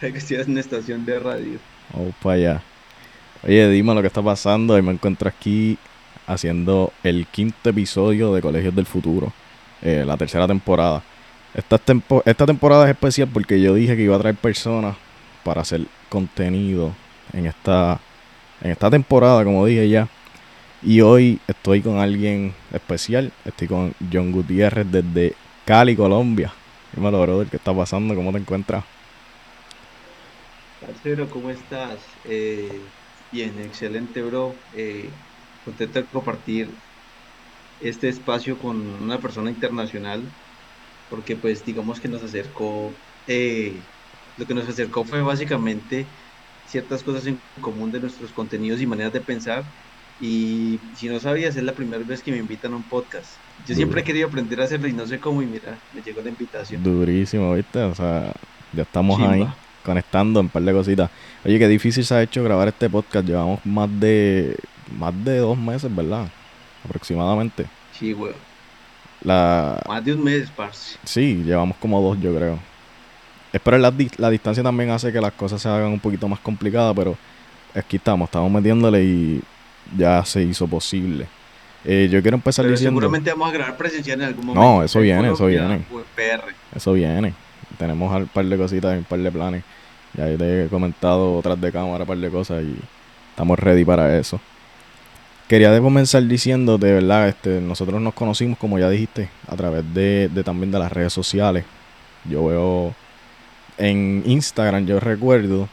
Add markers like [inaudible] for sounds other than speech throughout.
[laughs] que estoy en una estación de radio. Vamos para allá. Oye, dime lo que está pasando. Y me encuentro aquí haciendo el quinto episodio de Colegios del Futuro, eh, la tercera temporada. Esta, esta temporada es especial porque yo dije que iba a traer personas para hacer contenido en esta, en esta temporada, como dije ya. Y hoy estoy con alguien especial. Estoy con John Gutiérrez desde Cali, Colombia. Dímelo, brother, ¿qué está pasando? ¿Cómo te encuentras? Parcero, ¿cómo estás? Eh, bien, excelente, bro. Eh, contento de compartir este espacio con una persona internacional, porque pues digamos que nos acercó, eh, lo que nos acercó fue básicamente ciertas cosas en común de nuestros contenidos y maneras de pensar. Y si no sabías, es la primera vez que me invitan a un podcast. Yo siempre he querido aprender a hacerlo y no sé cómo, y mira, me llegó la invitación. Durísimo, ¿viste? O sea, ya estamos ahí conectando un par de cositas. Oye, qué difícil se ha hecho grabar este podcast. Llevamos más de más de dos meses, ¿verdad? Aproximadamente. Sí, güey. La... Más de un mes, parce. Sí, llevamos como dos, yo creo. Espero la, la distancia también hace que las cosas se hagan un poquito más complicadas, pero aquí estamos, estamos metiéndole y ya se hizo posible. Eh, yo quiero empezar pero diciendo... Seguramente vamos a grabar presencial en algún momento. No, eso viene, eso viene. PR. Eso viene. Tenemos un par de cositas, un par de planes. Ya te he comentado otras de cámara, un par de cosas y estamos ready para eso. Quería comenzar diciendo, de verdad, este, nosotros nos conocimos, como ya dijiste, a través de, de también de las redes sociales. Yo veo en Instagram, yo recuerdo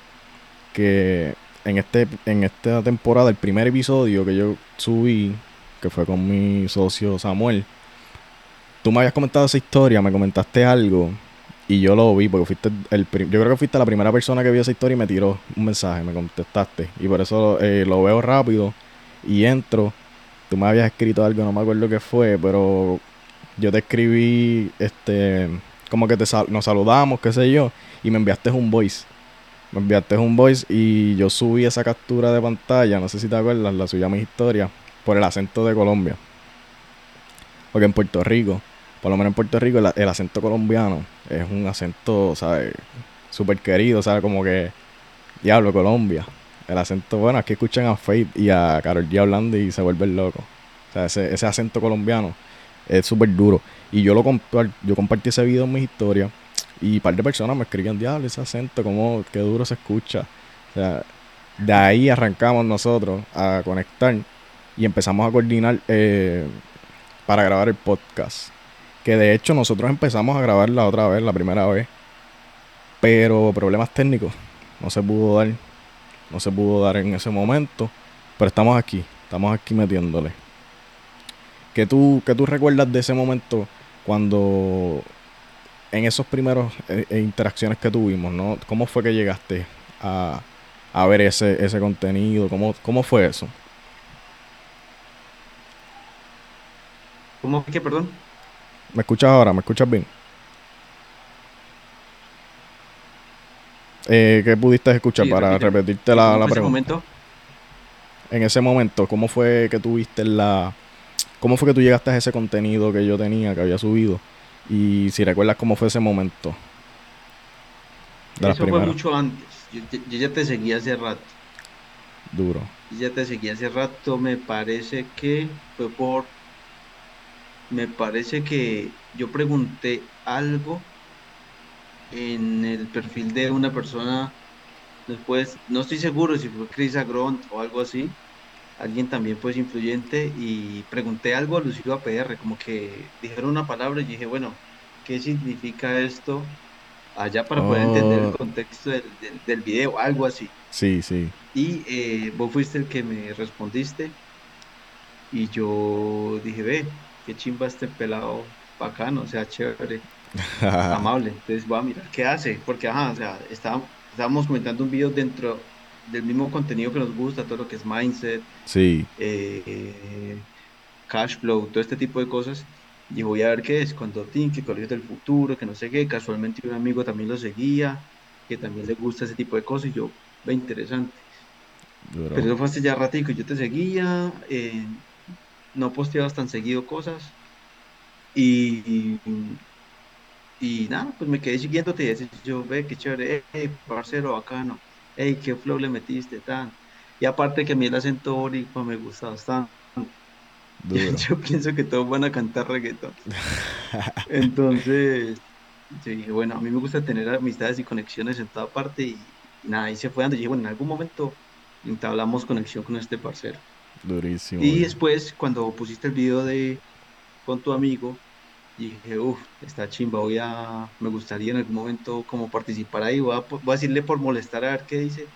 que en este en esta temporada, el primer episodio que yo subí, que fue con mi socio Samuel, tú me habías comentado esa historia, me comentaste algo y yo lo vi porque fuiste el yo creo que fuiste la primera persona que vio esa historia y me tiró un mensaje, me contestaste y por eso eh, lo veo rápido y entro. Tú me habías escrito algo, no me acuerdo qué fue, pero yo te escribí, este, como que te nos saludamos, qué sé yo, y me enviaste un voice. Me enviaste un voice y yo subí esa captura de pantalla, no sé si te acuerdas, la subí a mi historia, por el acento de Colombia. Porque en Puerto Rico, por lo menos en Puerto Rico, el, acento colombiano es un acento, ¿sabes? Súper querido, ¿sabes? Como que, diablo, Colombia. El acento, bueno, aquí escuchan a Faith y a Carol G hablando y se vuelven locos. O sea, ese, ese acento colombiano es súper duro. Y yo lo yo compartí ese video en mis historias y un par de personas me escribían, diablo, ese acento, cómo, qué duro se escucha. O sea, de ahí arrancamos nosotros a conectar y empezamos a coordinar eh, para grabar el podcast. Que de hecho nosotros empezamos a grabar la otra vez, la primera vez. Pero problemas técnicos no se pudo dar no se pudo dar en ese momento, pero estamos aquí, estamos aquí metiéndole. ¿Qué tú, qué tú recuerdas de ese momento cuando en esos primeros eh, eh, interacciones que tuvimos, ¿no? ¿Cómo fue que llegaste a, a ver ese, ese contenido? ¿Cómo, ¿Cómo fue eso? ¿Cómo que, perdón? ¿Me escuchas ahora? ¿Me escuchas bien? Eh, ¿Qué pudiste escuchar para repetirte la, la pregunta? En ese momento. En ese momento, ¿cómo fue que tuviste la... ¿Cómo fue que tú llegaste a ese contenido que yo tenía, que había subido? Y si recuerdas cómo fue ese momento. Eso fue mucho antes. Yo, ya te seguía hace rato. Duro. Yo ya te seguía hace rato. Me parece que fue por... Me parece que yo pregunté algo en el perfil de una persona, después, no estoy seguro si fue Chris Agront o algo así, alguien también pues influyente y pregunté algo alusivo a PR, como que dijeron una palabra y dije, bueno, ¿qué significa esto allá para poder entender el oh. contexto del, del, video, algo así? Sí, sí. Y eh, vos fuiste el que me respondiste y yo dije, ve, qué chimba este pelado bacano, o sea, chévere. [laughs] amable. Entonces voy a mirar qué hace, porque ajá, o sea, estábamos, estábamos comentando un video dentro del mismo contenido que nos gusta, todo lo que es mindset, sí. Eh, cash flow, todo este tipo de cosas. Y voy a ver qué es, cuando Think, que Colegio del Futuro, que no sé qué, casualmente un amigo también lo seguía, que también le gusta ese tipo de cosas, y yo, ve interesante. Pero eso fue hace ya ratico, yo te seguía, eh, no posteabas tan seguido cosas, y Y nada, pues me quedé siguiéndote y decía yo, ve, qué chévere, hey, parcero, bacano, hey, qué flow le metiste, tan. Y aparte que a mí el acento boricua me gusta bastante. [laughs] Yo pienso que todos van a cantar reggaetón. Entonces, yo dije, bueno, a mí me gusta tener amistades y conexiones en toda parte y, y nada, ahí se fue dando. Y dije, bueno, en algún momento entablamos conexión con este parcero. Durísimo, Y después, cuando pusiste el video de con tu amigo, dije, uff, está chimba, voy a, me gustaría en algún momento como participar ahí, voy a, voy a decirle por molestar a ver qué dice,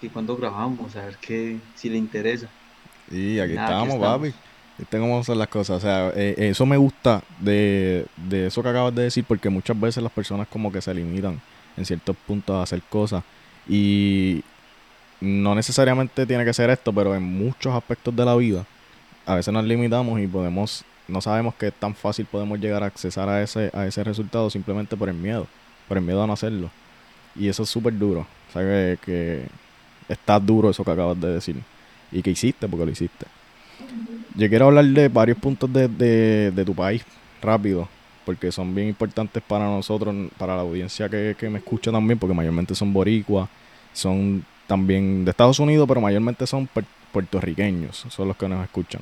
que cuando grabamos, a ver qué, si le interesa. Y Y aquí nada, aquí estamos, papi. estamos. Cómo son las cosas. O sea, eh, eh, eso me gusta de, de eso que acabas de decir, porque muchas veces las personas como que se limitan en ciertos puntos a hacer cosas. Y no necesariamente tiene que ser esto, pero en muchos aspectos de la vida, a veces nos limitamos y podemos, no sabemos que tan fácil podemos llegar a accesar a ese, a ese resultado simplemente por el miedo, por el miedo a no hacerlo. Y eso es súper duro. O sea, que, que está duro eso que acabas de decir. Y que hiciste, porque lo hiciste. Yo quiero hablar de varios puntos de, de- de tu país, rápido, porque son bien importantes para nosotros, para la audiencia que, que me escucha también, porque mayormente son boricuas, son también de Estados Unidos, pero mayormente son puer- puertorriqueños, son los que nos escuchan.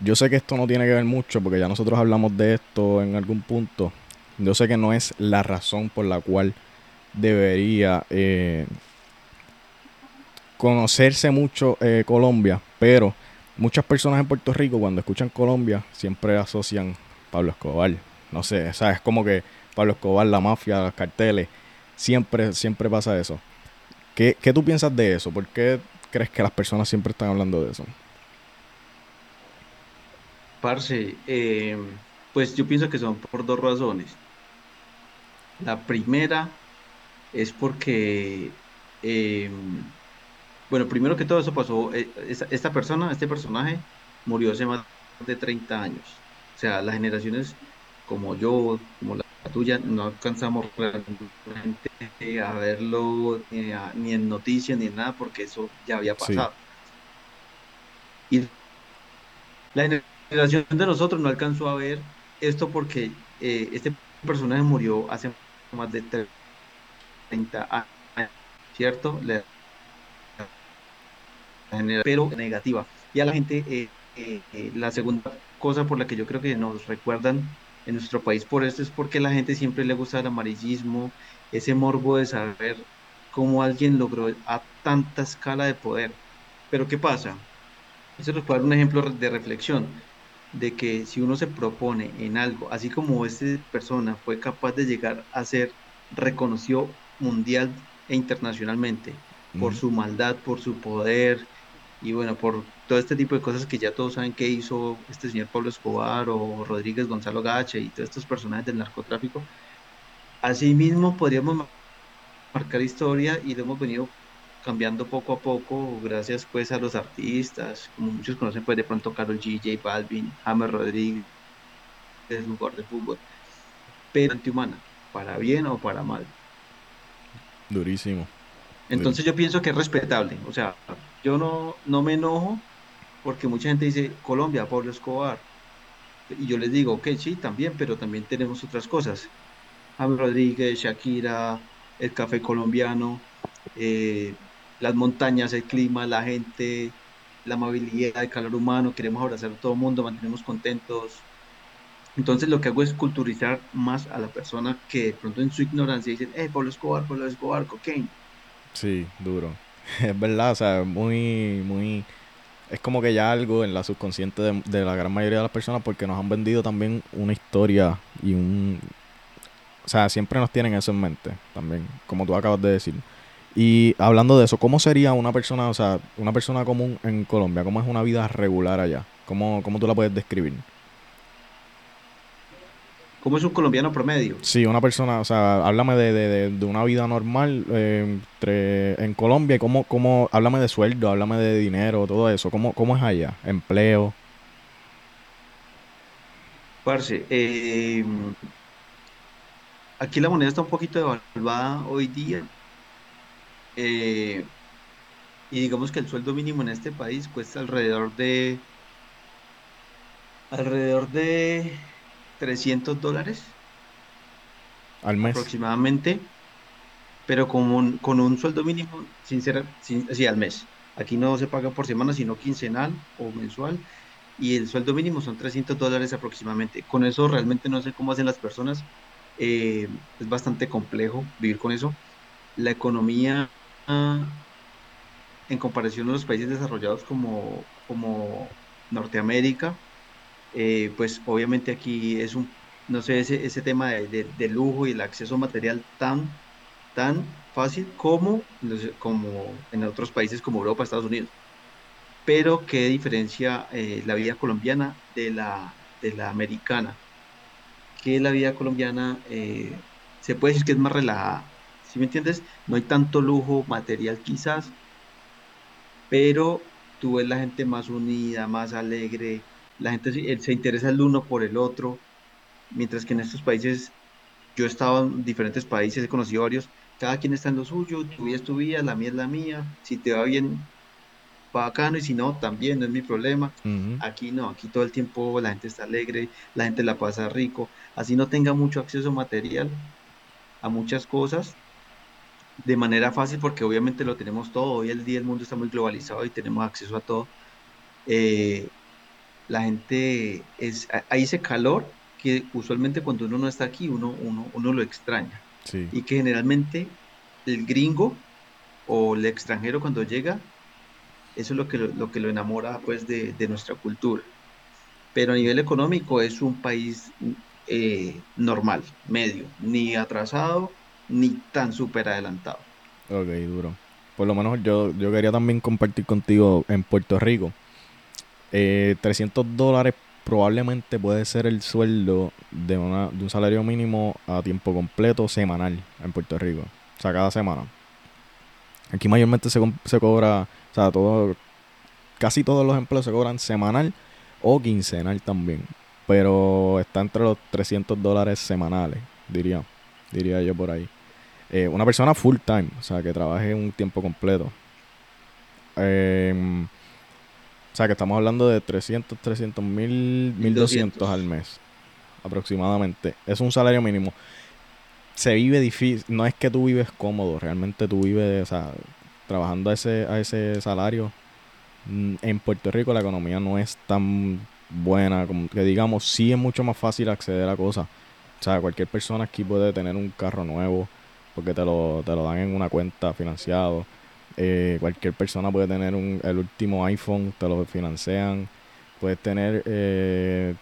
Yo sé que esto no tiene que ver mucho, porque ya nosotros hablamos de esto en algún punto. Yo sé que no es la razón por la cual debería eh, conocerse mucho eh, Colombia, pero muchas personas en Puerto Rico cuando escuchan Colombia siempre asocian Pablo Escobar. No sé, o sea, es como que Pablo Escobar, la mafia, los carteles, siempre, siempre pasa eso. ¿Qué, qué tú piensas de eso? ¿Por qué crees que las personas siempre están hablando de eso? Parce, eh, pues yo pienso que son por dos razones. La primera es porque, eh, bueno, primero que todo eso pasó, eh, esta, esta persona, este personaje, murió hace más de 30 años. O sea, las generaciones como yo, como la tuya, no alcanzamos realmente a verlo ni, a- ni en noticias ni en nada porque eso ya había Sí, pasado. Y la generación de nosotros no alcanzó a ver esto porque eh, este personaje murió hace más de 30 años, ¿cierto? La pero negativa. Y a la gente, eh, eh, eh, la segunda cosa por la que yo creo que nos recuerdan en nuestro país por esto es porque la gente siempre le gusta el amarillismo, ese morbo de saber cómo alguien logró a tanta escala de poder. Pero ¿qué pasa? Eso nos puede dar un ejemplo de reflexión, de que si uno se propone en algo, así como esta persona fue capaz de llegar a ser reconocido mundial e internacionalmente por su maldad, por su poder y bueno, por todo este tipo de cosas que ya todos saben que hizo este señor Pablo Escobar o Rodríguez Gonzalo Gache y todos estos personajes del narcotráfico, asimismo podríamos ma- marcar historia y lo hemos venido cambiando poco a poco gracias pues a los artistas, como muchos conocen pues de pronto Karol G, J Balvin, James Rodríguez, un jugador de fútbol, pero antihumana, para bien o para mal. durísimo. durísimo. Entonces yo pienso que es respetable, o sea, yo no, no me enojo porque mucha gente dice Colombia, Pablo Escobar, y yo les digo, ok, sí, también, pero también tenemos otras cosas. James Rodríguez, Shakira, el café colombiano, eh, las montañas, el clima, la gente, la amabilidad, el calor humano, queremos abrazar a todo el mundo, mantenemos contentos. Entonces lo que hago es culturizar más a la persona que de pronto en su ignorancia dicen, eh, Pablo Escobar, Pablo Escobar, cocaine. Sí, duro. [laughs] Es verdad, o sea, muy, muy... Es como que ya algo en la subconsciente de, de la gran mayoría de las personas porque nos han vendido también una historia y un... O sea, siempre nos tienen eso en mente también, como tú acabas de decir. Y hablando de eso, ¿cómo sería una persona, o sea, una persona común en Colombia? ¿Cómo es una vida regular allá? ¿Cómo, cómo tú la puedes describir? ¿Cómo es un colombiano promedio? Sí, una persona, o sea, háblame de, de, de, una vida normal eh, entre, en Colombia, y cómo, cómo, háblame de sueldo, háblame de dinero, todo eso, ¿cómo, cómo es allá? Empleo, Parce, eh, aquí la moneda está un poquito devaluada hoy día eh, y digamos que el sueldo mínimo en este país cuesta alrededor de, alrededor de 300 dólares. al mes. aproximadamente, pero con un, con un sueldo mínimo, sincera, sin, sí, al mes. Aquí no se paga por semana, sino quincenal o mensual, y el sueldo mínimo son 300 dólares aproximadamente. Con eso realmente no sé cómo hacen las personas, eh, es bastante complejo vivir con eso. La economía, en comparación a los países desarrollados como, como Norteamérica, eh, pues obviamente aquí es un, no sé, ese, ese tema de, de, lujo y el acceso material tan, tan fácil como, como en otros países como Europa, Estados Unidos. Pero qué diferencia eh, la vida colombiana de la, de la americana. Que la vida colombiana eh, se puede decir que es más relajada. ¿Sí me entiendes? No hay tanto lujo material quizás, pero tú ves la gente más unida, más alegre, la gente se, interesa el uno por el otro, mientras que en estos países, yo he estado en diferentes países, he conocido varios, cada quien está en lo suyo, tu vida es tu vida, la mía es la mía, si te va bien, bacano, y si no, también, no es mi problema. Aquí no, aquí todo el tiempo la gente está alegre, la gente la pasa rico, así no tenga mucho acceso material a muchas cosas, de manera fácil, porque obviamente lo tenemos todo, hoy el día el mundo está muy globalizado y tenemos acceso a todo. Eh, la gente es, hay ese calor que usualmente cuando uno no está aquí uno, uno, uno lo extraña. Y que generalmente el gringo o el extranjero cuando llega, eso es lo que lo, que lo enamora pues de, nuestra cultura. Pero a nivel económico es un país eh, normal, medio, ni atrasado ni tan súper adelantado. Ok, duro. Por lo menos yo, yo quería también compartir contigo en Puerto Rico eh, 300 dólares probablemente puede ser el sueldo de, una, de un salario mínimo a tiempo completo semanal en Puerto Rico. O sea, cada semana. Aquí mayormente se, se cobra, o sea, todo, casi todos los empleos se cobran semanal o quincenal también. Pero está entre los 300 dólares semanales, diría, diría yo por ahí. Eh, una persona full time, o sea, que trabaje un tiempo completo. Eh, o sea, que estamos hablando de 300, 300 mil, 1200 al mes, aproximadamente. Es un salario mínimo. Se vive difícil, no es que tú vives cómodo, realmente tú vives, o sea, trabajando a ese, a ese salario. Mm, en Puerto Rico la economía no es tan buena, como que digamos, sí es mucho más fácil acceder a cosas. O sea, cualquier persona aquí puede tener un carro nuevo porque te lo, te lo dan en una cuenta financiado eh, cualquier persona puede tener un, el último iPhone, te lo financian. Puedes tener, eh,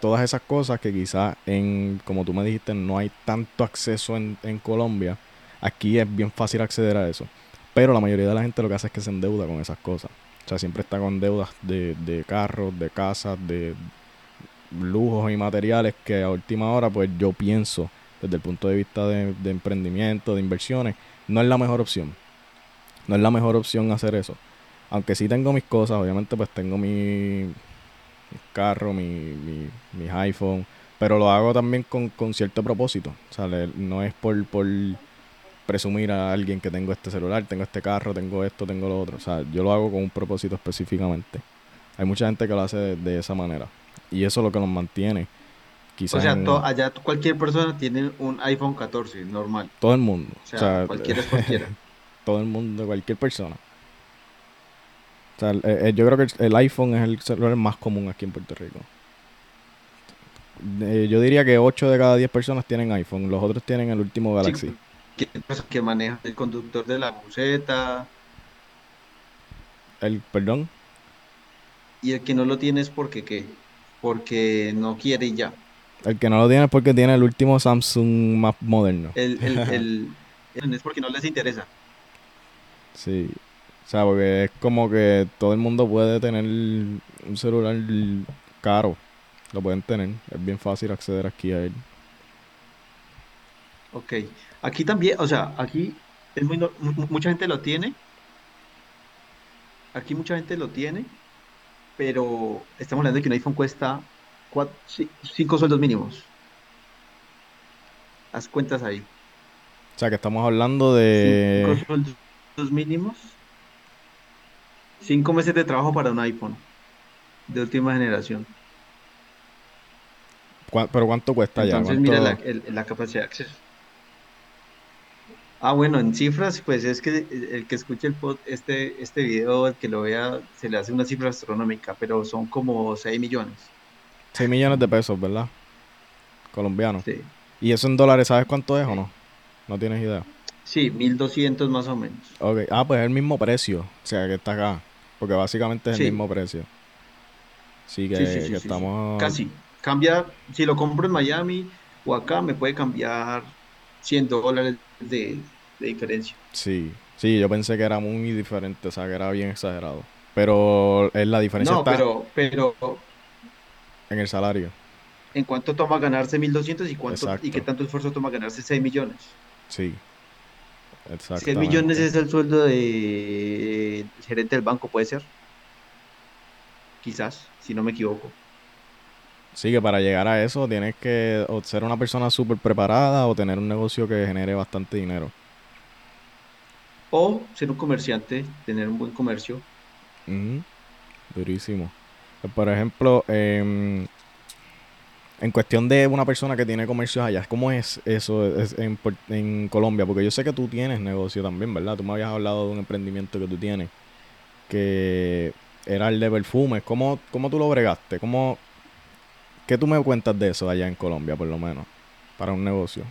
Todas esas cosas que quizás en, como tú me dijiste, no hay tanto acceso en, en Colombia. Aquí es bien fácil acceder a eso. Pero la mayoría de la gente lo que hace es que se endeuda con esas cosas. O sea, siempre está con deudas de, de carros, de casas, de lujos y materiales que a última hora, pues yo pienso, desde el punto de vista de emprendimiento, de inversiones, no es la mejor opción no es la mejor opción hacer eso. Aunque sí tengo mis cosas, obviamente pues tengo mi, carro, mi, mi, mis iPhone, pero lo hago también con, cierto propósito. O sea, no es por, por presumir a alguien que tengo este celular, tengo este carro, tengo esto, tengo lo otro. O sea, yo lo hago con un propósito específicamente. Hay mucha gente que lo hace de, esa manera. Y eso es lo que nos mantiene. Quizás o sea, allá cualquier persona tiene un iPhone 14, normal. Todo el mundo. O sea, cualquiera es [laughs] cualquiera. Todo el mundo, cualquier persona. O sea, eh, yo creo que el iPhone es el celular más común aquí en Puerto Rico. Eh, yo diría que 8 de cada 10 personas tienen iPhone, los otros tienen el último Galaxy. que maneja el conductor de la buseta. El, perdón. Y el que no lo tiene es porque qué? Porque no quiere ya. El que no lo tiene es porque tiene el último Samsung más moderno. El, el, [laughs] el es porque no les interesa. Sí. O sea, porque es como que todo el mundo puede tener un celular caro. Lo pueden tener. Es bien fácil acceder aquí a él. Ok. Aquí también, o sea, aquí es muy, mucha gente lo tiene. Aquí mucha gente lo tiene. Pero estamos hablando de que un iPhone cuesta 5 sueldos mínimos. Haz cuentas ahí. O sea, que estamos hablando de... Cinco sueldos mínimos. Cinco meses de trabajo para un iPhone de última generación. ¿Pero cuánto cuesta ya? Entonces, mira la, capacidad de acceso. Ah, bueno, en cifras, pues es que el el que escuche el pod, este, este video, el que lo vea, se le hace una cifra astronómica, pero son como 6 millones. 6 millones de pesos, ¿verdad? Colombianos. Sí, ¿Y eso en dólares sabes cuánto es o no? No tienes idea. Sí, 1200 más o menos. Ah, pues es el mismo precio. O sea, que está acá. Porque básicamente es el mismo precio. Sí, sí, sí, que, sí, que sí, sí. estamos... Casi. Cambia, si lo compro en Miami o acá, me puede cambiar 100 dólares de, de diferencia. Sí. Sí, yo pensé que era muy diferente. O sea, que era bien exagerado. Pero es la diferencia No, está pero, pero en el salario. ¿en cuánto toma ganarse 1200 y cuánto y qué tanto esfuerzo toma ganarse 6 millones? Sí, 6 millones es el sueldo de gerente del banco, puede ser, quizás, si no me equivoco. Sí, que para llegar a eso tienes que o ser una persona súper preparada o tener un negocio que genere bastante dinero. O ser un comerciante, tener un buen comercio. Durísimo. Eh, Por ejemplo, em, en cuestión de una persona que tiene comercios allá, ¿cómo es eso es en, Colombia? Porque yo sé que tú tienes negocio también, ¿verdad? Tú me habías hablado de un emprendimiento que tú tienes, que era el de perfumes. ¿Cómo, cómo tú lo bregaste? ¿Cómo, qué tú me cuentas de eso allá en Colombia, por lo menos, para un negocio?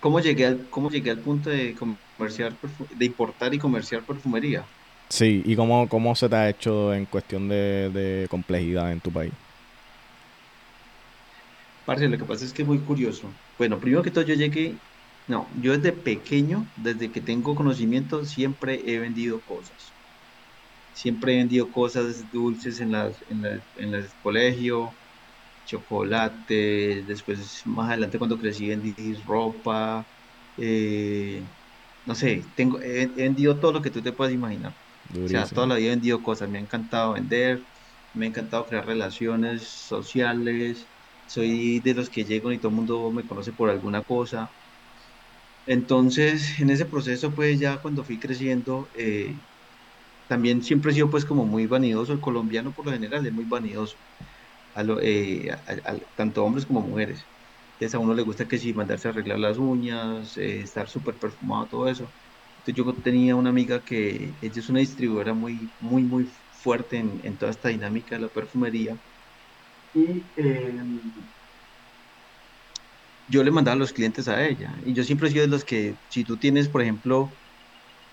¿Cómo llegué al, cómo llegué al punto de comerciar, de importar y comerciar perfumería? Sí, ¿y cómo, cómo se te ha hecho en cuestión de, de complejidad en tu país? Parce, lo que pasa es que es muy curioso. Bueno, primero que todo yo llegué, no, yo desde pequeño, desde que tengo conocimiento, siempre he vendido cosas. Siempre he vendido cosas dulces en las, en la- en el colegio, chocolate, después más adelante cuando crecí vendí ropa, eh, no sé, tengo, he, he vendido todo lo que tú te puedas imaginar. O sea, toda la vida he vendido cosas, me ha encantado vender, me ha encantado crear relaciones sociales, soy de los que llego y todo el mundo me conoce por alguna cosa. Entonces, en ese proceso, pues ya cuando fui creciendo, eh, también siempre he sido pues como muy vanidoso, el colombiano por lo general es muy vanidoso, a lo- eh, a- tanto hombres como mujeres. Entonces a uno le gusta que si mandarse a arreglar las uñas, eh, estar súper perfumado, todo eso. Entonces yo tenía una amiga que ella es una distribuidora muy, muy, muy fuerte en, en toda esta dinámica de la perfumería. Y eh, yo le mandaba a los clientes a ella. Y yo siempre he sido de los que, si tú tienes, por ejemplo,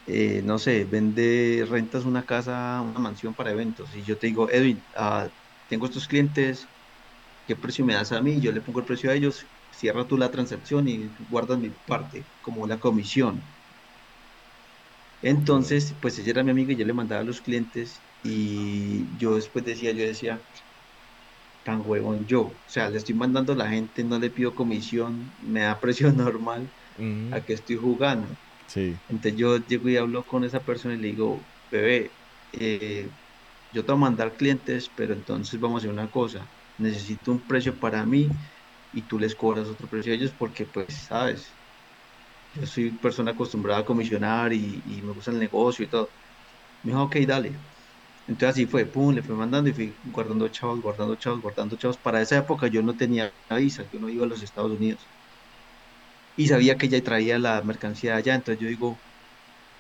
eh, no sé, vende, rentas una casa, una mansión para eventos, y yo te digo, Edwin, ah, tengo estos clientes, ¿qué precio me das a mí? Yo le pongo el precio a ellos, cierra tú la transacción y guardas mi parte, como la comisión. Entonces, pues ella era mi amiga y yo le mandaba a los clientes y yo después decía, yo decía, tan huevón yo, o sea, le estoy mandando a la gente, no le pido comisión, me da precio [laughs] normal, Ujú, a que estoy jugando. Sí, Entonces yo llego y hablo con esa persona y le digo, bebé, eh, yo te voy a mandar clientes, pero entonces vamos a hacer una cosa, necesito un precio para mí y tú les cobras otro precio a ellos porque, pues, sabes, yo soy persona acostumbrada a comisionar y, y me gusta el negocio y todo. Me dijo, ok, dale. Entonces así fue, pum, le fui mandando y fui guardando chavos, guardando chavos, guardando chavos. Para esa época yo no tenía visa, yo no iba a los Estados Unidos y sabía que ella traía la mercancía allá, entonces yo digo,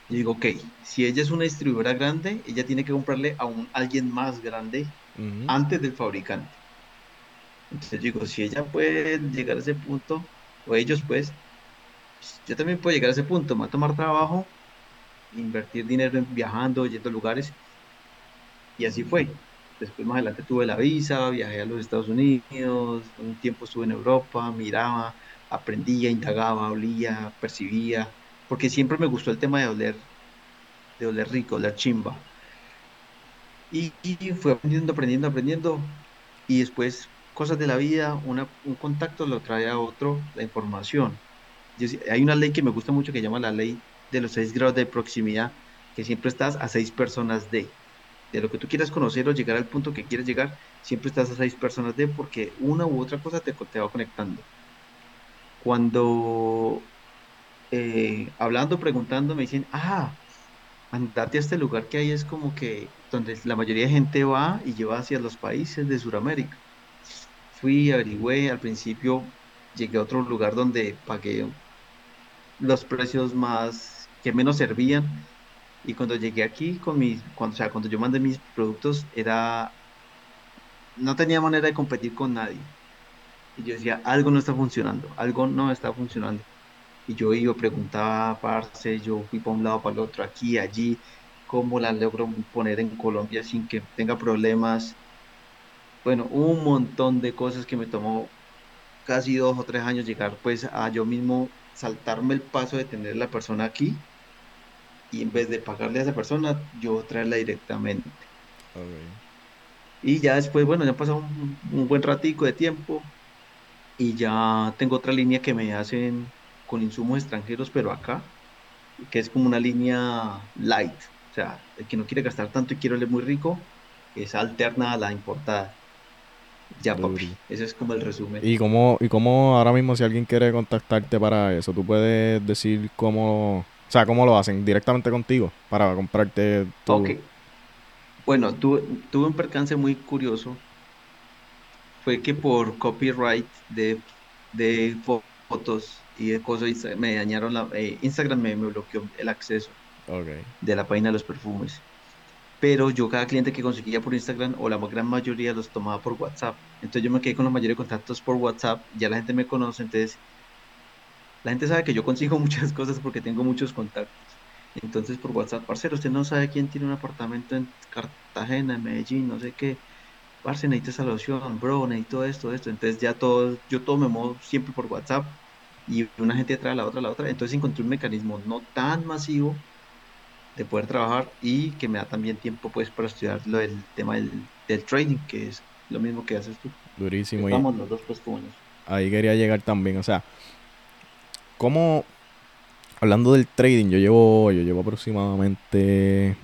Yo digo, ok, si ella es una distribuidora grande, ella tiene que comprarle a un, alguien más grande antes del fabricante. Entonces yo digo, si ella puede llegar a ese punto, o ellos pues, pues, yo también puedo llegar a ese punto, me va a tomar trabajo, invertir dinero en viajando, yendo a lugares, y así fue. Después más adelante tuve la visa, viajé a los Estados Unidos, un tiempo estuve en Europa, miraba, aprendía, indagaba, olía, percibía, porque siempre me gustó el tema de oler, de rico, oler chimba. Y, y fue aprendiendo, aprendiendo, aprendiendo. Y después, cosas de la vida, un contacto lo trae a otro, la información. Hay una ley que me gusta mucho que llama la ley de los seis grados de proximidad, que siempre estás a seis personas de, de lo que tú quieras conocer o llegar al punto que quieres llegar, siempre estás a seis personas de, porque una u otra cosa te, te va conectando. Cuando eh, hablando, preguntando, me dicen, ah, andate a este lugar que hay es como que donde la mayoría de gente va y lleva hacia los países de Sudamérica. Fui, averigüé, al principio llegué a otro lugar donde pagué, los precios más que menos servían. Y cuando llegué aquí con mis, cuando, o sea, cuando yo mandé mis productos, era, no tenía manera de competir con nadie. Y yo decía, algo no está funcionando, algo no está funcionando. Y yo iba, preguntaba, parce, yo fui para un lado, para el otro, aquí, allí, cómo la logro poner en Colombia sin que tenga problemas. Bueno, un montón de cosas que me tomó casi dos o tres años llegar pues a yo mismo saltarme el paso de tener la persona aquí y en vez de pagarle a esa persona, yo traerla directamente. Y ya después, bueno, ya pasó un, un, buen ratico de tiempo y ya tengo otra línea que me hacen con insumos extranjeros, pero acá, que es como una línea light. O sea, el que no quiere gastar tanto y quiere oler muy rico, es alterna a la importada. Ya, papi. Ese es como el resumen. ¿Y cómo, ¿Y cómo ahora mismo si alguien quiere contactarte para eso, tú puedes decir cómo, sea, cómo lo hacen directamente contigo para comprarte todo? Ok. Bueno, tuve, tuve un percance muy curioso. Fue que por copyright de, de fotos y de cosas me dañaron la... Eh, Instagram me, me, bloqueó el acceso de la página de los perfumes pero yo cada cliente que conseguía por Instagram o la gran mayoría los tomaba por WhatsApp. Entonces yo me quedé con la mayoría de contactos por WhatsApp, ya la gente me conoce, entonces la gente sabe que yo consigo [laughs] muchas cosas porque tengo muchos contactos. Entonces por WhatsApp, parcero, usted no sabe quién tiene un apartamento en Cartagena, en Medellín, no sé qué. Parce, necesito esa loción, bro, necesito esto, esto. Entonces ya todo, yo todo me muevo siempre por WhatsApp y una gente trae a la otra, a la otra. Entonces encontré un mecanismo no tan masivo de poder trabajar y que me da también tiempo pues para estudiar lo del tema del, trading, que es lo mismo que haces tú. Durísimo. Estamos los dos pues Ahí quería llegar también, o sea, como hablando del trading, yo llevo, yo llevo aproximadamente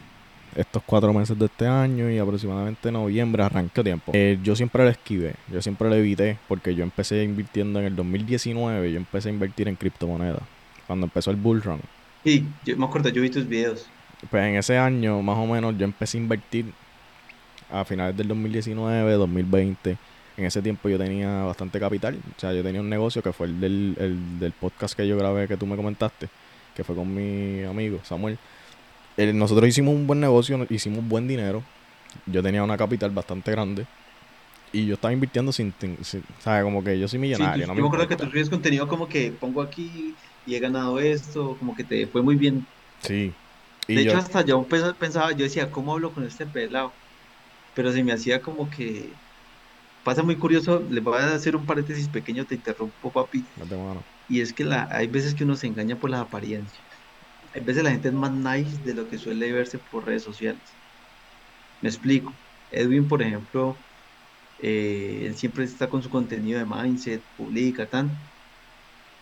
estos cuatro meses de este año y aproximadamente noviembre arranqué tiempo. Eh, yo siempre lo esquivé, yo siempre lo evité porque yo empecé invirtiendo en el 2019, yo empecé a invertir en criptomonedas cuando empezó el bull run. Sí, yo me acuerdo, yo vi tus videos. Pues en ese año, más o menos, yo empecé a invertir a finales del 2019, 2020. En ese tiempo yo tenía bastante capital. O sea, yo tenía un negocio que fue el del, del podcast que yo grabé, que tú me comentaste, que fue con mi amigo Samuel. nosotros hicimos un buen negocio, hicimos buen dinero. Yo tenía una capital bastante grande. Y yo estaba invirtiendo sin, ¿sabes? Como que yo soy millonario. yo me, acuerdo que tú subías contenido como que pongo aquí y he ganado esto, como que te fue muy bien. Sí, de hecho, hasta yo pensaba, yo decía, ¿cómo hablo con este pelado? Pero se me hacía como que pasa muy curioso, le voy a hacer un paréntesis pequeño, te interrumpo, papi. Y es que la, hay veces que uno se engaña por las apariencias. Hay veces la gente es más nice de lo que suele verse por redes sociales. Me explico. Edwin, por ejemplo, eh, él siempre está con su contenido de mindset, publica, tan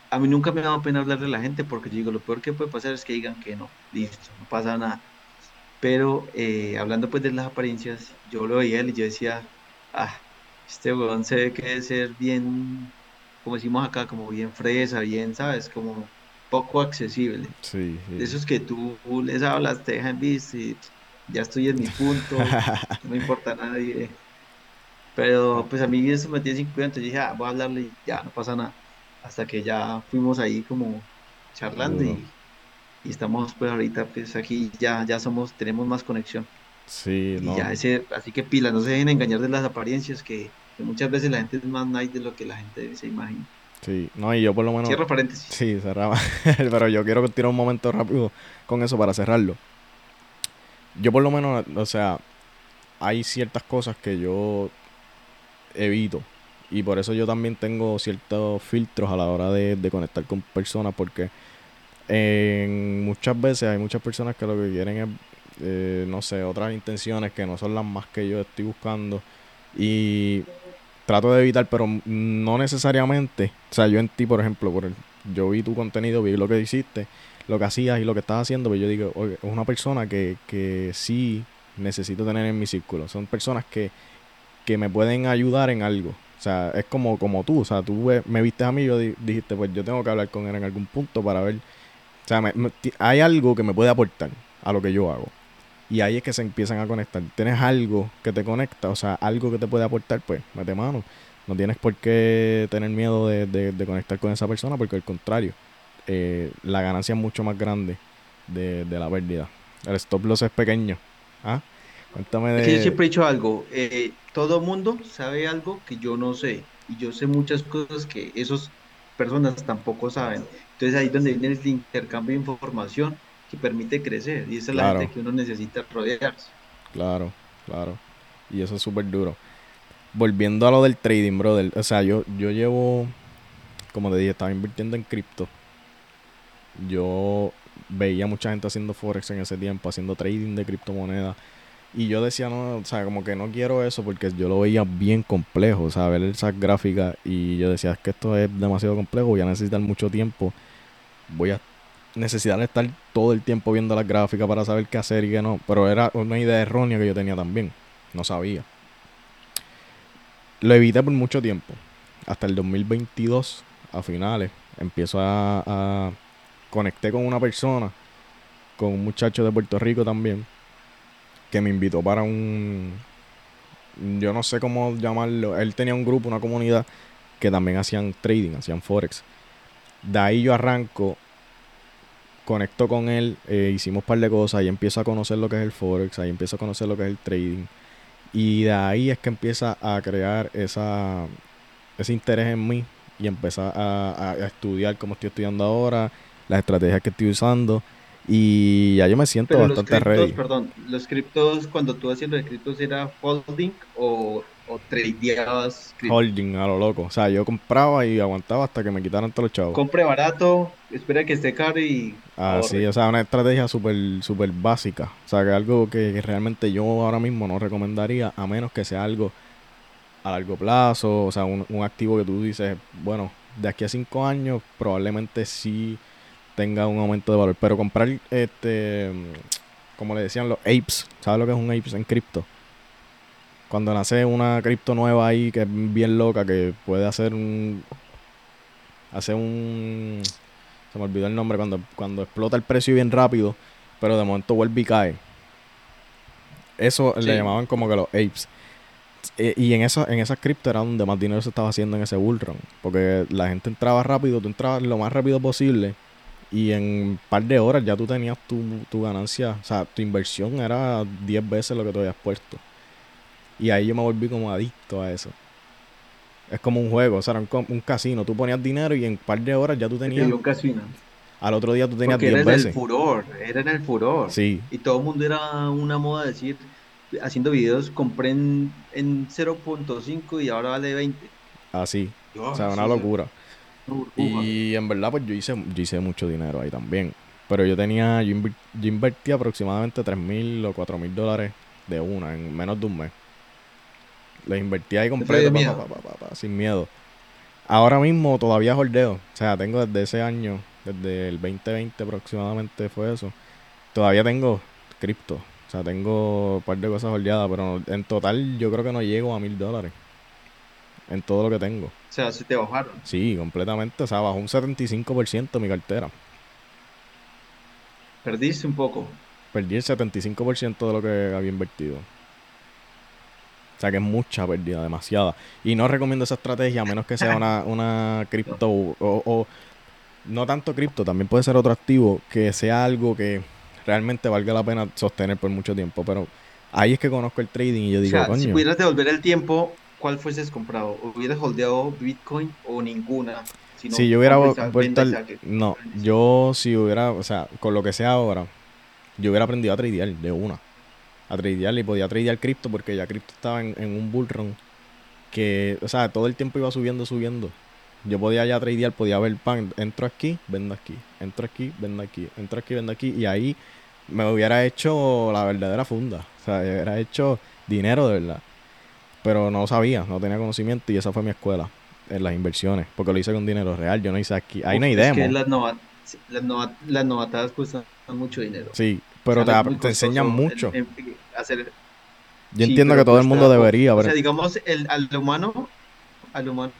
a mí nunca me dado pena hablarle a la gente porque yo digo, lo peor que puede pasar es que digan que no, listo, no pasa nada. Pero eh, hablando pues de las apariencias, yo lo veía él y yo decía, ah, este weón se ve que debe ser bien, como decimos acá, como bien fresa, bien, ¿sabes? Como poco accesible. Sí, De esos que tú les hablas, te dejan visto y ya estoy en mi punto, [laughs] no me importa a nadie. Pero pues a mí eso me tiene sin cuidado, entonces dije, ah, voy a hablarle y ya, no pasa nada hasta que ya fuimos ahí como charlando y, estamos pues ahorita pues aquí ya, ya somos, tenemos más conexión. Sí, no. ya ese, así que pila, no se dejen engañar de las apariencias que, muchas veces la gente es más nice de lo que la gente se imagina. Sí, no, y yo por lo menos. Cierro paréntesis. Sí, cerraba. [laughs] Pero yo quiero continuar un momento rápido con eso para cerrarlo. Yo por lo menos, o sea, hay ciertas cosas que yo evito y por eso yo también tengo ciertos filtros a la hora de, conectar con personas, porque en muchas veces hay muchas personas que lo que quieren es, eh, no sé, otras intenciones que no son las más que yo estoy buscando. Y trato de evitar, pero no necesariamente. O sea, yo en ti, por ejemplo, por el, yo vi tu contenido, vi lo que hiciste, lo que hacías y lo que estás haciendo, pero pues yo digo, oye, es una persona que, que sí necesito tener en mi círculo. Son personas que, que me pueden ayudar en algo. O sea, es como, como tú, o sea, tú me viste a mí y yo dijiste, pues yo tengo que hablar con él en algún punto para ver, o sea, hay algo que me puede aportar a lo que yo hago. Y ahí es que se empiezan a conectar. Tienes algo que te conecta, o sea, algo que te puede aportar, pues mete mano. No tienes por qué tener miedo de, de, conectar con esa persona, porque al contrario, eh, la ganancia es mucho más grande de, de la pérdida. El stop loss es pequeño. ¿Ah? Cuéntame de... Es que yo siempre he dicho algo, eh, todo mundo sabe algo que yo no sé, y yo sé muchas cosas que esas personas tampoco saben. Entonces ahí es donde viene el intercambio de información que permite crecer, y esa es la Claro, gente que uno necesita rodearse. claro, claro. Y eso es súper duro. Volviendo a lo del trading, brother. O sea, yo, yo llevo, como te dije, estaba invirtiendo en cripto. Yo veía mucha gente haciendo forex en ese tiempo, haciendo trading de criptomonedas. Y yo decía, no, o sea, como que no quiero eso porque yo lo veía bien complejo, o sea, ver esas gráficas. Y yo decía, es que esto es demasiado complejo, voy a necesitar mucho tiempo. Voy a necesitar estar todo el tiempo viendo las gráficas para saber qué hacer y qué no. Pero era una idea errónea que yo tenía también. No sabía. Lo evité por mucho tiempo. Hasta el 2022, a finales, empiezo a, a- Conecté con una persona, con un muchacho de Puerto Rico también, que me invitó para un... Yo no sé cómo llamarlo. Él tenía un grupo, una comunidad, que también hacían trading, hacían forex. De ahí yo arranco, conecto con él, eh, hicimos un par de cosas, ahí empiezo a conocer lo que es el forex, ahí empiezo a conocer lo que es el trading. Y de ahí es que empieza a crear esa, ese interés en mí y empezar a, a- a estudiar como estoy estudiando ahora, las estrategias que estoy usando. Y ya yo me siento Pero los bastante criptos, ready. perdón, los criptos, cuando tú hacías los criptos, ¿era holding o, o tradeabas? Holding a lo loco. O sea, yo compraba y aguantaba hasta que me quitaran todos los chavos. Compre barato, espera que esté caro y Así, ahorre. o sea, una estrategia súper súper básica. O sea, que algo que, que realmente yo ahora mismo no recomendaría, a menos que sea algo a largo plazo, o sea, un, un activo que tú dices, bueno, de aquí a cinco años probablemente sí tenga un aumento de valor. Pero comprar, este, como le decían los apes, ¿sabes lo que es un apes en cripto? Cuando nace una cripto nueva ahí que es bien loca, que puede hacer un, hacer un, se me olvidó el nombre, cuando, cuando explota el precio bien rápido, pero de momento vuelve y cae. Eso le llamaban como que los apes. Eh, y en, esa, en esas cripto era donde más dinero se estaba haciendo en ese bull run. Porque la gente entraba rápido, tú entrabas lo más rápido posible. Y en un par de horas ya tú tenías tu, tu ganancia. O sea, tu inversión era 10 veces lo que tú habías puesto. Y ahí yo me volví como adicto a eso. Es como un juego, o sea, era un, un casino. Tú ponías dinero y en un par de horas ya tú tenías. un casino. Al otro día tú tenías Porque era 10 en el veces. furor, era en el furor. Sí, Y todo el mundo era una moda decir, haciendo videos, compré en, en 0.5 y ahora vale 20. así. Yo, O sea, una sí, locura. Y en verdad, pues yo hice, yo hice mucho dinero ahí también. Pero yo tenía, yo invertí aproximadamente 3 mil o 4 mil dólares de una en menos de un mes. Les invertí ahí completo, pa, pa, pa, sin miedo. Ahora mismo todavía holdeo. O sea, tengo desde ese año, desde el 2020 aproximadamente fue eso. Todavía tengo cripto. O sea, tengo un par de cosas holdeadas, pero en total yo creo que no llego a mil dólares en todo lo que tengo. O sea, se te bajaron. Sí, completamente. O sea, bajó un 75% mi cartera. Perdiste un poco. Perdí el 75% de lo que había invertido. O sea, que es mucha pérdida, demasiada. Y no recomiendo esa estrategia a menos que sea una, una cripto o, o no tanto cripto, también puede ser otro activo que sea algo que realmente valga la pena sostener por mucho tiempo. Pero ahí es que conozco el trading y yo O digo, sea, si coño, pudieras devolver el tiempo, ¿cuál fueses comprado? ¿Hubieras holdeado Bitcoin o ninguna? Si no, si yo hubiera vuelto al... No, yo si hubiera, o sea, con lo que sea ahora, yo hubiera aprendido a tradear de una. A tradear y podía tradear cripto porque ya cripto estaba en, en un bull run que, o sea, todo el tiempo iba subiendo, subiendo. Yo podía ya tradear, podía ver pan, entro aquí, vendo aquí, entro aquí, vendo aquí, entro aquí, vendo aquí y ahí me hubiera hecho la verdadera funda. O sea, hubiera hecho dinero de verdad. Pero no sabía, no tenía conocimiento y esa fue mi escuela en las inversiones, porque lo hice con dinero real, yo no hice aquí, ahí no hay Uf, es que las, las, nova- las novatadas cuestan mucho dinero. Sí, pero te, enseñan mucho. en- en- hacer, Yo entiendo que todo el mundo debería, O pero sea, digamos, el, al humano, al humano,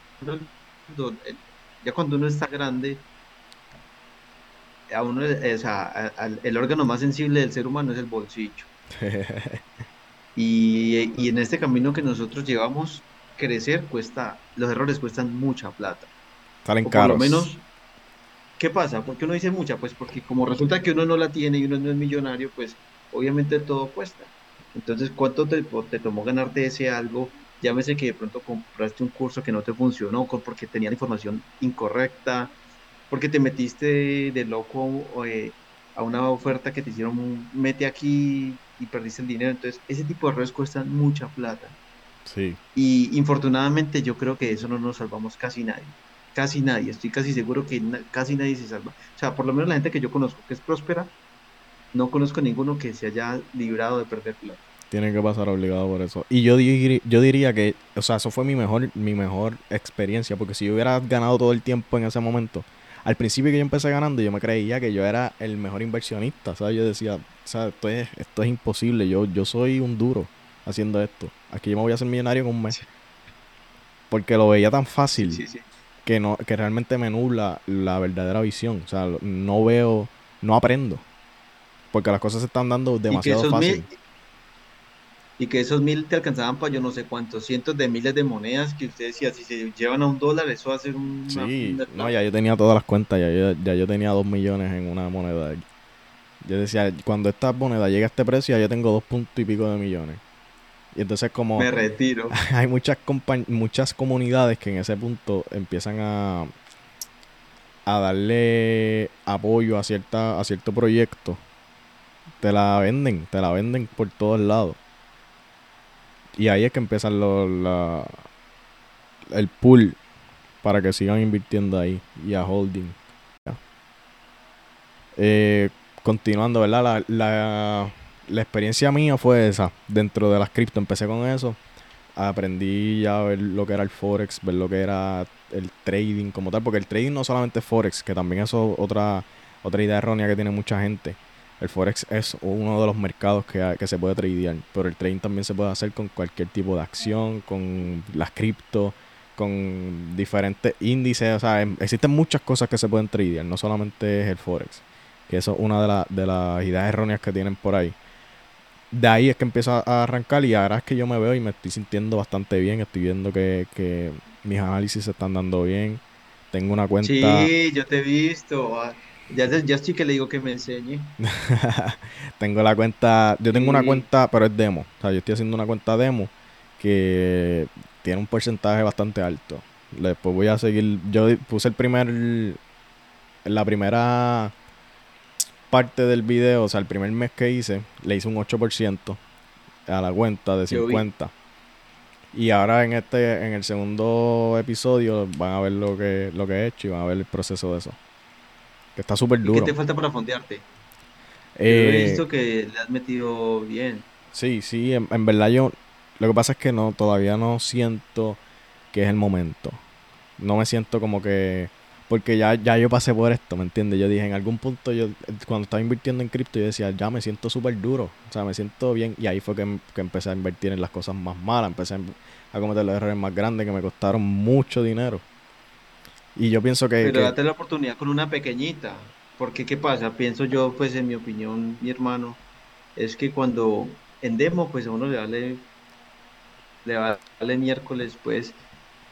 el- ya cuando uno está grande, a uno, eh, o sea, a- al- el órgano más sensible del ser humano es el bolsillo. [laughs] Y, y en este camino que nosotros llevamos, crecer cuesta, los errores cuestan mucha plata. salen O por lo caros. menos ¿qué pasa? ¿Por qué uno dice mucha? Pues porque como resulta que uno no la tiene y uno no es millonario, pues obviamente todo cuesta. Entonces, ¿cuánto te, te tomó ganarte ese algo? Llámese que de pronto compraste un curso que no te funcionó porque tenía la información incorrecta, porque te metiste de loco eh, a una oferta que te hicieron, mete aquí y perdiste el dinero. Entonces, ese tipo de errores cuestan mucha plata. Sí. Y infortunadamente yo creo que eso no nos salvamos casi nadie. Casi nadie. Estoy casi seguro que casi nadie se salva. O sea, por lo menos la gente que yo conozco que es próspera, no conozco ninguno que se haya librado de perder plata. Tiene que pasar obligado por eso. Y yo, yo diría que, o sea, eso fue mi mejor, mi mejor experiencia, porque si yo hubiera ganado todo el tiempo en ese momento, al principio que yo empecé ganando, yo me creía que yo era el mejor inversionista, ¿sabes? Yo decía, o sea, esto es, esto es imposible, yo, yo soy un duro haciendo esto. Aquí yo me voy a hacer millonario con un mes. Porque lo veía tan fácil que no que realmente me nubla la verdadera visión. O sea, no veo, no aprendo. Porque las cosas se están dando demasiado fácil. Y que esos mil te alcanzaban para yo no sé cuántos cientos de miles de monedas que usted decía, si se llevan a un dólar, eso va a ser un... Sí, no, ya yo tenía todas las cuentas, ya, ya, yo tenía dos millones en una moneda. Yo decía, cuando esta moneda llega a este precio, ya yo tengo dos puntos y pico de millones. Y entonces como... Me retiro. [laughs] Hay muchas, muchas comunidades que en ese punto empiezan a, a darle apoyo a, cierta, a cierto proyecto. Te la venden, te la venden por todos lados. Y ahí es que empiezan los, la, el pool para que sigan invirtiendo ahí y a holding. Eh, continuando, ¿verdad? la, la experiencia mía fue esa, dentro de las cripto. Empecé con eso. Aprendí ya a ver lo que era el Forex, ver lo que era el trading como tal, porque el trading no solamente es Forex, que también eso es otra, otra idea errónea que tiene mucha gente. El Forex es uno de los mercados que, que se puede tradear, pero el trading también se puede hacer con cualquier tipo de acción, con las cripto, con diferentes índices. O sea, em, existen muchas cosas que se pueden tradear, no solamente es el Forex, que eso es una de, de las ideas erróneas que tienen por ahí de ahí es que empiezo a arrancar y ahora es que yo me veo y me estoy sintiendo bastante bien. Estoy viendo que, mis análisis se están dando bien. Tengo una cuenta. Sí, yo te he visto. Ya, ya estoy que le digo que me enseñe. [laughs] tengo la cuenta. Yo tengo una cuenta, pero es demo. O sea, yo estoy haciendo una cuenta demo que tiene un porcentaje bastante alto. Después voy a seguir. Yo puse el primer. La primera parte del video, o sea, el primer mes que hice, le hice un 8% a la cuenta de 50. Y ahora en este, en el segundo episodio, van a ver lo que, lo que he hecho y van a ver el proceso de eso. Que está súper duro. ¿Qué te falta para fondearte? he eh, visto que le has metido bien. Sí, sí, en, en, verdad yo, lo que pasa es que no, todavía no siento que es el momento. No me siento como que porque ya, ya yo pasé por esto, ¿me entiendes? Yo dije, en algún punto, yo cuando estaba invirtiendo en cripto, yo decía, ya me siento súper duro. O sea, me siento bien. Y ahí fue que, empecé a invertir en las cosas más malas. Empecé a, cometer los errores más grandes que me costaron mucho dinero. Y yo pienso que... Pero date la oportunidad con una pequeñita. Porque, ¿qué pasa? Pienso yo, pues, en mi opinión, mi hermano, es que cuando en demo, pues, a uno le vale, le vale miércoles, pues,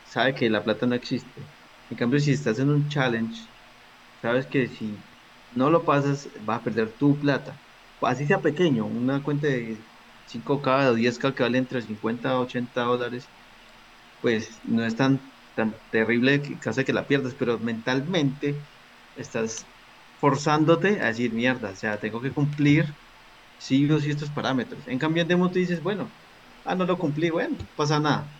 sabe que la plata no existe en cambio, si estás en un challenge, sabes que si no lo pasas, vas a perder tu plata. Así sea pequeño, una cuenta de 5K o 10K que vale entre 50 a 80 dólares, pues no es tan, tan terrible que casi que la pierdas, pero mentalmente estás forzándote a decir, mierda, o sea, tengo que cumplir sí o sí estos parámetros. En cambio, en demo tú dices, bueno, ah, no lo cumplí, bueno, no pasa nada.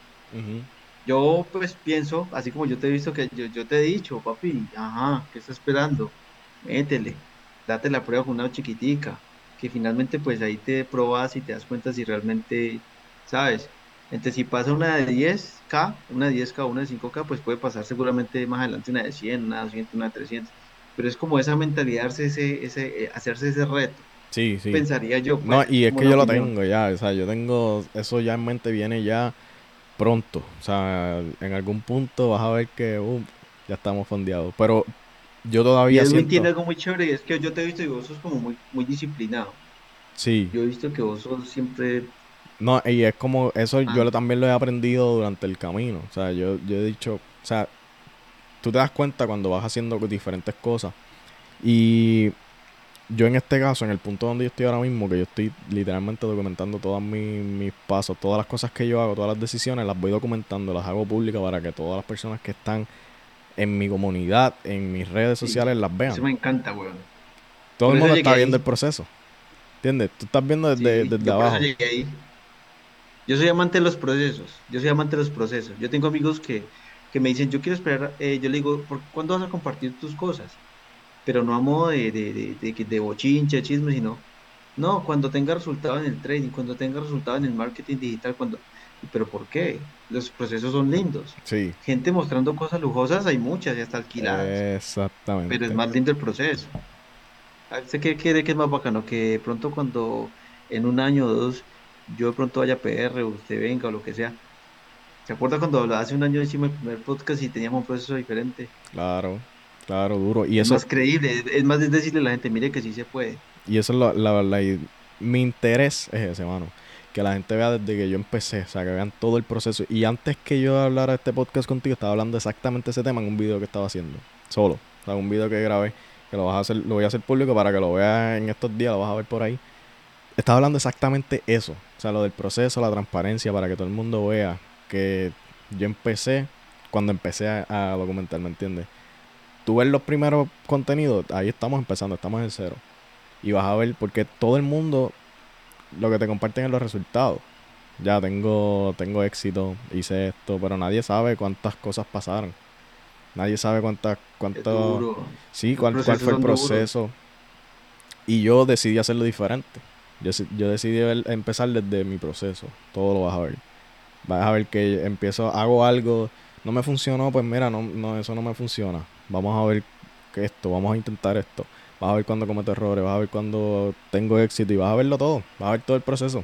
Yo pues pienso, así como yo te he visto que yo, yo te he dicho, papi, ajá, ¿qué estás esperando? Métele, date la prueba con una chiquitica, que finalmente pues ahí te probas y te das cuenta si realmente sabes. Entonces si pasa una de 10K, una de 10K, una de 5K, pues puede pasar seguramente más adelante una de 100, una de 200, una de 300. Pero es como esa mentalidad, ese, ese, eh, hacerse ese reto. Sí, sí. Pensaría yo. no, pues, y es que yo lo tengo ya, o sea, yo tengo, eso ya en mente viene ya pronto. O sea, en algún punto vas a ver que uh, ya estamos fondeados. Pero yo todavía y siento... tiene algo muy chévere, es que yo te he visto y vos sos como muy, muy disciplinado. Sí. Yo he visto que vos sos siempre... No, y es como, eso yo ah. también lo he aprendido durante el camino. O sea, yo, yo he dicho, o sea, tú te das cuenta cuando vas haciendo diferentes cosas. Y yo en este caso, en el punto donde yo estoy ahora mismo, que yo estoy literalmente documentando todos mis, mis pasos, todas las cosas que yo hago, todas las decisiones, las voy documentando, las hago públicas para que todas las personas que están en mi comunidad, en mis redes sociales, las vean. Eso me encanta, weón. Todo Por el mundo está viendo ahí. el proceso. ¿Entiendes? Tú estás viendo Sí, desde, yo desde por eso abajo. llegué ahí. Yo soy amante de los procesos. Yo soy amante de los procesos. Yo tengo amigos que, que me dicen, yo quiero esperar, eh, yo le digo, ¿por cuándo vas a compartir tus cosas? Pero no a modo de, de, de, de, de bochinche, chisme, sino, no, cuando tenga resultado en el trading, cuando tenga resultado en el marketing digital, cuando... ¿Pero por qué? Los procesos son lindos. Sí, Gente mostrando cosas lujosas, hay muchas, ya está alquiladas. Pero es exactamente. más lindo el proceso. Ah, ¿Usted qué cree que es más bacano? Que de pronto cuando en un año o dos yo de pronto vaya a PR o usted venga o lo que sea. ¿Se acuerda cuando hablaba hace un año hicimos el primer podcast y teníamos un proceso diferente? Claro, claro, duro. Y Es eso, más creíble, es, más es decirle a la gente, mire que sí se puede. y eso es lo- la verdad. y mi interés es ese, mano. Que la gente vea desde que yo empecé, o sea, que vean todo el proceso. Y antes que yo hablara de este podcast contigo, estaba hablando exactamente ese tema en un video que estaba haciendo. Solo. O sea, un video que grabé, que lo vas a hacer, lo voy a hacer público para que lo veas en estos días, lo vas a ver por ahí. Estaba hablando exactamente eso. O sea, lo del proceso, la transparencia, para que todo el mundo vea que yo empecé cuando empecé a, a documentar, ¿me entiendes? Tú ves los primeros contenidos, ahí estamos empezando, estamos en cero. Y vas a ver, porque todo el mundo lo que te comparten es los resultados. Ya tengo, tengo éxito, hice esto, pero nadie sabe cuántas cosas pasaron. Nadie sabe cuántas, cuánto, sí, cuál, cuál fue el proceso. Y yo decidí hacerlo diferente. Yo, yo decidí ver- empezar desde mi proceso. Todo lo vas a ver. Vas a ver que empiezo, hago algo, no me funcionó, pues mira, no, no, eso no me funciona. Vamos a ver que esto, vamos a intentar esto. Vas a ver cuando cometo errores, vas a ver cuando tengo éxito y vas a verlo todo. Vas a ver todo el proceso.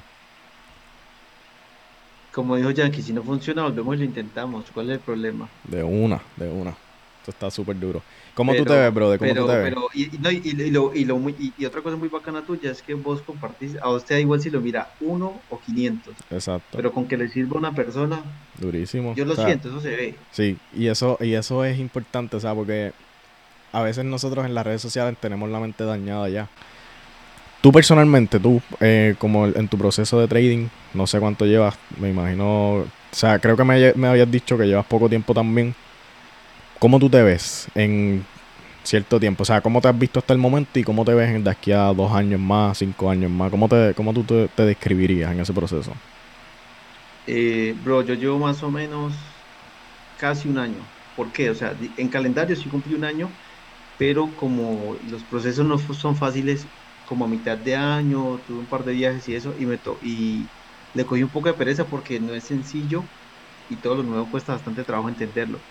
Como dijo Yankee, si no funciona, volvemos y lo intentamos. ¿Cuál es el problema? De una, de una. Esto está súper duro. ¿Cómo tú te Pero, ves, bro? ¿De cómo pero, tú te ves? pero, y, y no, y, y lo, y, lo muy- y- otra cosa muy bacana tuya es que vos compartís, a usted da igual si lo mira uno o 500, Exacto. pero con que le sirva a una persona, Durísimo. yo lo O sea, siento, eso se ve. Sí, y eso, y eso es importante, o sea, porque a veces nosotros en las redes sociales tenemos la mente dañada ya. Tú personalmente, tú, eh, como en tu proceso de trading, no sé cuánto llevas, me imagino, o sea, creo que me, me habías dicho que llevas poco tiempo también. ¿Cómo tú te ves en cierto tiempo? O sea, ¿cómo te has visto hasta el momento y cómo te ves de aquí a dos años más, cinco años más? ¿Cómo, te, cómo tú te, te describirías en ese proceso? Eh, bro, yo llevo más o menos casi un año. ¿Por qué? O sea, en calendario sí cumplí un año, pero como los procesos no son fáciles, como a mitad de año, tuve un par de viajes y eso, y me to y le cogí un poco de pereza porque no es sencillo y todo lo nuevo cuesta bastante trabajo entenderlo.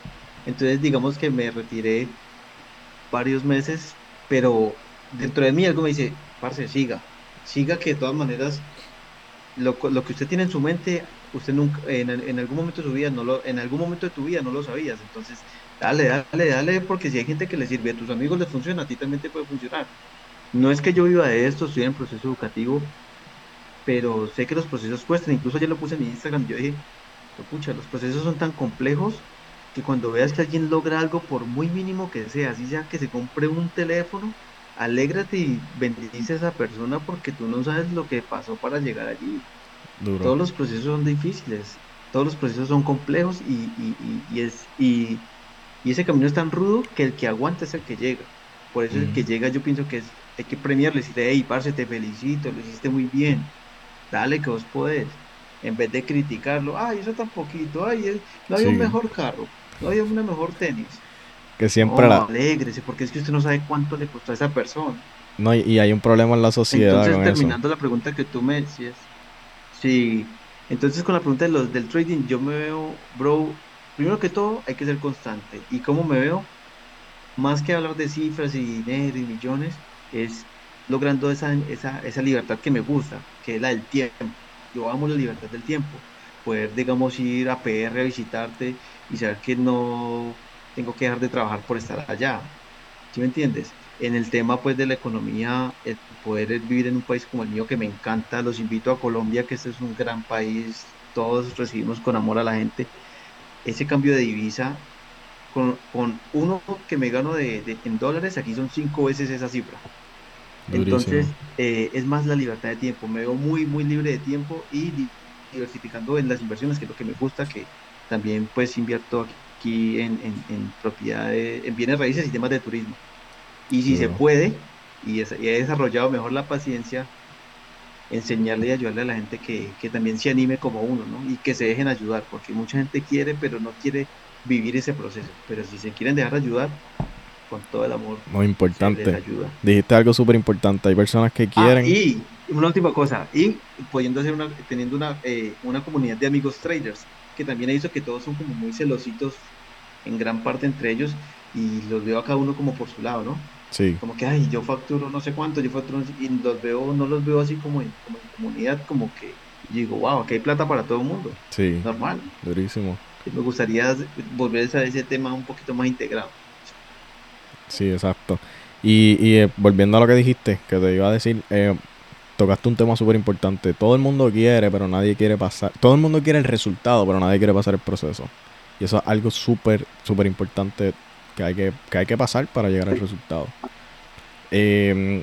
Entonces, digamos que me retiré varios meses, pero dentro de mí algo me dice, parce, siga, siga que de todas maneras lo, lo que usted tiene en su mente, usted nunca, en, en algún momento de su vida, no lo, en algún momento de tu vida no lo sabías. Entonces, dale, dale, dale, porque si hay gente que le sirve, a tus amigos les funciona, a ti también te puede funcionar. No es que yo viva de esto, estoy en proceso educativo, pero sé que los procesos cuestan. Incluso ayer lo puse en Instagram, yo dije, pucha, los procesos son tan complejos que cuando veas que alguien logra algo, por muy mínimo que sea, así sea que se compre un teléfono, alégrate y bendice a esa persona porque tú no sabes lo que pasó para llegar allí. Duro. Todos los procesos son difíciles, todos los procesos son complejos y, y- y- y es, y, y ese camino es tan rudo que el que aguanta es el que llega. Por eso el Ujú. que llega yo pienso que es, hay que premiarle, decirle, hey, parce, te felicito, lo hiciste muy bien, dale que vos podés. En vez de criticarlo, ay, eso tan poquito, ay, no había un mejor carro, no había una mejor tenis. Que siempre No, la... alégrese, porque es que usted no sabe cuánto le costó a esa persona. No, y, hay un problema en la sociedad Entonces, con eso. terminando la pregunta que tú me decías, sí, entonces con la pregunta de los, del trading, yo me veo, bro, primero que todo hay que ser constante. ¿Y cómo me veo? Más que hablar de cifras y dinero y millones, es logrando esa, esa, esa libertad que me gusta, que es la del tiempo. Yo amo la libertad del tiempo. Poder, digamos, ir a PR a visitarte y saber que no tengo que dejar de trabajar por estar allá. ¿Sí me entiendes? En el tema pues de la economía, el poder vivir en un país como el mío que me encanta, los invito a Colombia, que este es un gran país, todos recibimos con amor a la gente. Ese cambio de divisa con, con uno que me gano de, de- en dólares, aquí son cinco veces esa cifra. Durísimo. Entonces, eh, es más la libertad de tiempo. Me veo muy, muy libre de tiempo y diversificando en las inversiones, que es lo que me gusta, que también pues invierto aquí en, en, en propiedades, en bienes raíces y temas de turismo. Y si se puede, y, es- y he desarrollado mejor la paciencia, enseñarle y ayudarle a la gente que, que también se anime como uno, ¿no? Y que se dejen ayudar, porque mucha gente quiere, pero no quiere vivir ese proceso. Pero si se quieren dejar ayudar, con todo el amor, Muy importante. ayuda. Dijiste algo súper importante. Hay personas que Ah, quieren. y una última cosa, y pudiendo hacer una, teniendo una, eh, una comunidad de amigos traders, que también hizo que todos son como muy celositos en gran parte entre ellos, y los veo a cada uno como por su lado, ¿no? Sí, Como que, ay, yo facturo no sé cuánto, yo facturo, no sé- y los veo, no los veo así como en, como en comunidad, como que digo, wow, aquí hay plata para todo el mundo, sí. normal. Durísimo. Y me gustaría volver a ese tema un poquito más integrado. Sí, exacto. Y, y eh, volviendo a lo que dijiste, que te iba a decir, eh, tocaste un tema súper importante. Todo el mundo quiere, pero nadie quiere pasar. Todo el mundo quiere el resultado, pero nadie quiere pasar el proceso. Y eso es algo súper, súper importante que hay que, que hay que pasar para llegar al resultado. Eh,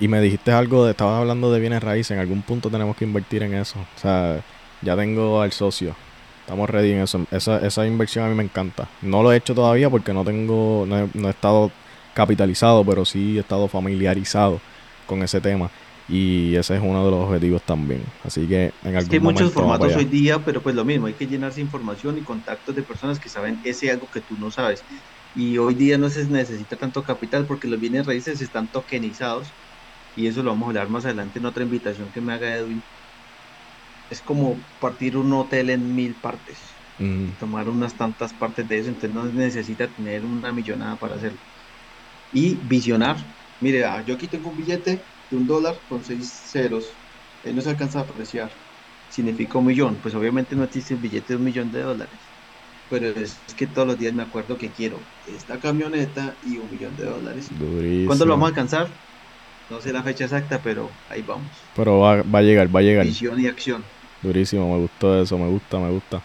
y me dijiste algo, estabas hablando de bienes raíces. En algún punto tenemos que invertir en eso. O sea, ya tengo al socio. Estamos ready en eso. Esa, esa inversión a mí me encanta. No lo he hecho todavía porque no tengo, no he, no he estado capitalizado, pero sí he estado familiarizado con ese tema. Y ese es uno de los objetivos también. Así que en Es que hay algún muchos formatos hoy día, pero pues lo mismo, hay que llenarse información y contactos de personas que saben ese algo que tú no sabes. Y hoy día no se necesita tanto capital porque los bienes raíces están tokenizados y eso lo vamos a hablar más adelante en otra invitación que me haga Edwin. Es como partir un hotel en mil partes Mm, y tomar unas tantas partes de eso, entonces no necesita tener una millonada para hacerlo. Y visionar. Mire, ah, yo aquí tengo un billete de un dólar con seis ceros. Él no se alcanza a apreciar. Significa un millón. Pues obviamente no existe el billete de un millón de dólares. Pero es, que todos los días me acuerdo que quiero esta camioneta y un millón de dólares. ¿Cuándo lo vamos a durísimo. alcanzar? No sé la fecha exacta, pero ahí vamos. Pero va, va a llegar, va a llegar. Visión y acción. Durísimo, me gustó eso, me gusta, me gusta.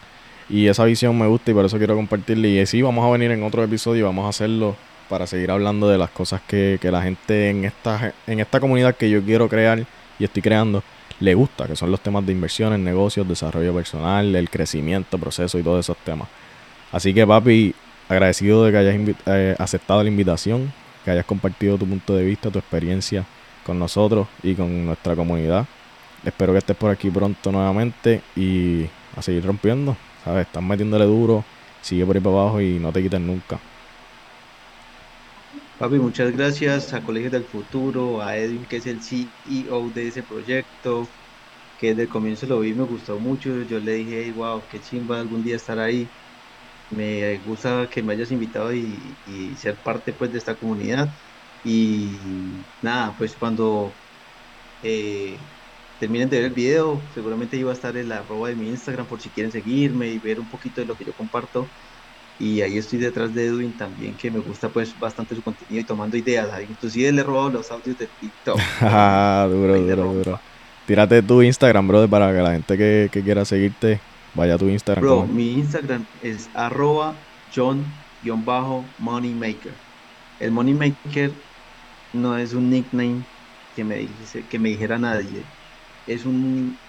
Y esa visión me gusta y por eso quiero compartirla. Y sí, vamos a venir en otro episodio y vamos a hacerlo para seguir hablando de las cosas que, que la gente en esta, en esta comunidad que yo quiero crear y estoy creando le gusta, que son los temas de inversiones, negocios, desarrollo personal, el crecimiento, proceso y todos esos temas. Así que papi, agradecido de que hayas eh, aceptado la invitación, que hayas compartido tu punto de vista, tu experiencia con nosotros y con nuestra comunidad. Espero que estés por aquí pronto nuevamente y a seguir rompiendo. ¿Sabes? Estás metiéndole duro, sigue por ahí para abajo y no te quites nunca. Papi, muchas gracias a Colegios del Futuro, a Edwin, que es el CEO de ese proyecto, que desde el comienzo lo vi, me gustó mucho. Yo le dije, hey, wow, qué chimba algún día estar ahí. Me gusta que me hayas invitado y, ser parte pues de esta comunidad. Y nada, pues cuando eh, terminen de ver el video, seguramente iba a estar el arroba de mi Instagram por si quieren seguirme y ver un poquito de lo que yo comparto. Y ahí estoy detrás de Edwin también, que me gusta pues bastante su contenido y tomando ideas. Inclusive le he robado los audios de TikTok, Jaja, [laughs] duro, duro, duro. Tírate tu Instagram, brother, para que la gente que, que quiera seguirte vaya a tu Instagram. Bro, mi Instagram es arroba John-Moneymaker. El Moneymaker no es un nickname que me, dijese- que me dijera nadie. Es un,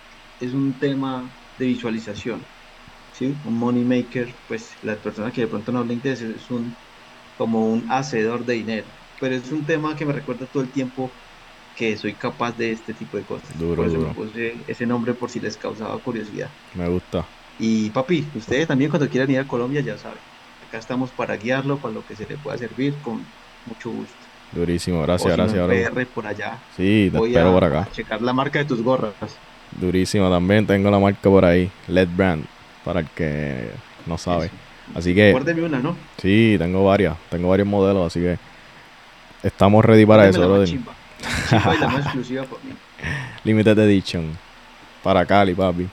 es un tema de visualización. ¿Sí? Un Moneymaker, pues la persona que de pronto no habla inglés es un, como un hacedor de dinero. Pero es un tema que me recuerda todo el tiempo que soy capaz de este tipo de cosas. Duro, Por eso me puse ese nombre por si les causaba curiosidad. Me gusta. Y papi, ustedes también cuando quieran ir a Colombia ya saben. Acá estamos para guiarlo, para lo que se le pueda servir, con mucho gusto. Durísimo, O gracias, no gracias, bro. PR por allá, Sí, te voy espero a, por a acá. checar la marca de tus gorras. Durísimo también, tengo la marca por ahí, LED Brand, para el que no sabe. Así que, Guárdeme una, ¿no? sí, tengo varias, tengo varios modelos, así que estamos ready para eso, brother. chimba. Chimba y la más [laughs] exclusiva por mí. Limited Edition, para Cali, papi.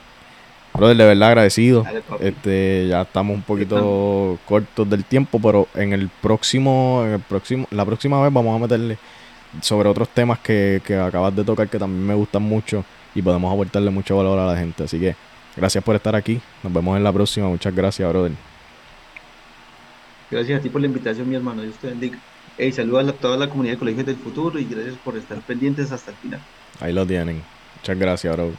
Brother, de verdad agradecido. Dale. Este, ya estamos un poquito cortos del tiempo, pero en el próximo, en el próximo, la próxima vez vamos a meterle sobre otros temas que, que acabas de tocar que también me gustan mucho y podemos aportarle mucho valor a la gente. Así que gracias por estar aquí. Nos vemos en la próxima. Muchas gracias, brother. Gracias a ti por la invitación, mi hermano. Dios te bendiga. Hey, saludos a toda la comunidad de Colegios del Futuro y gracias por estar pendientes hasta el final. Ahí lo tienen. Muchas gracias, bro.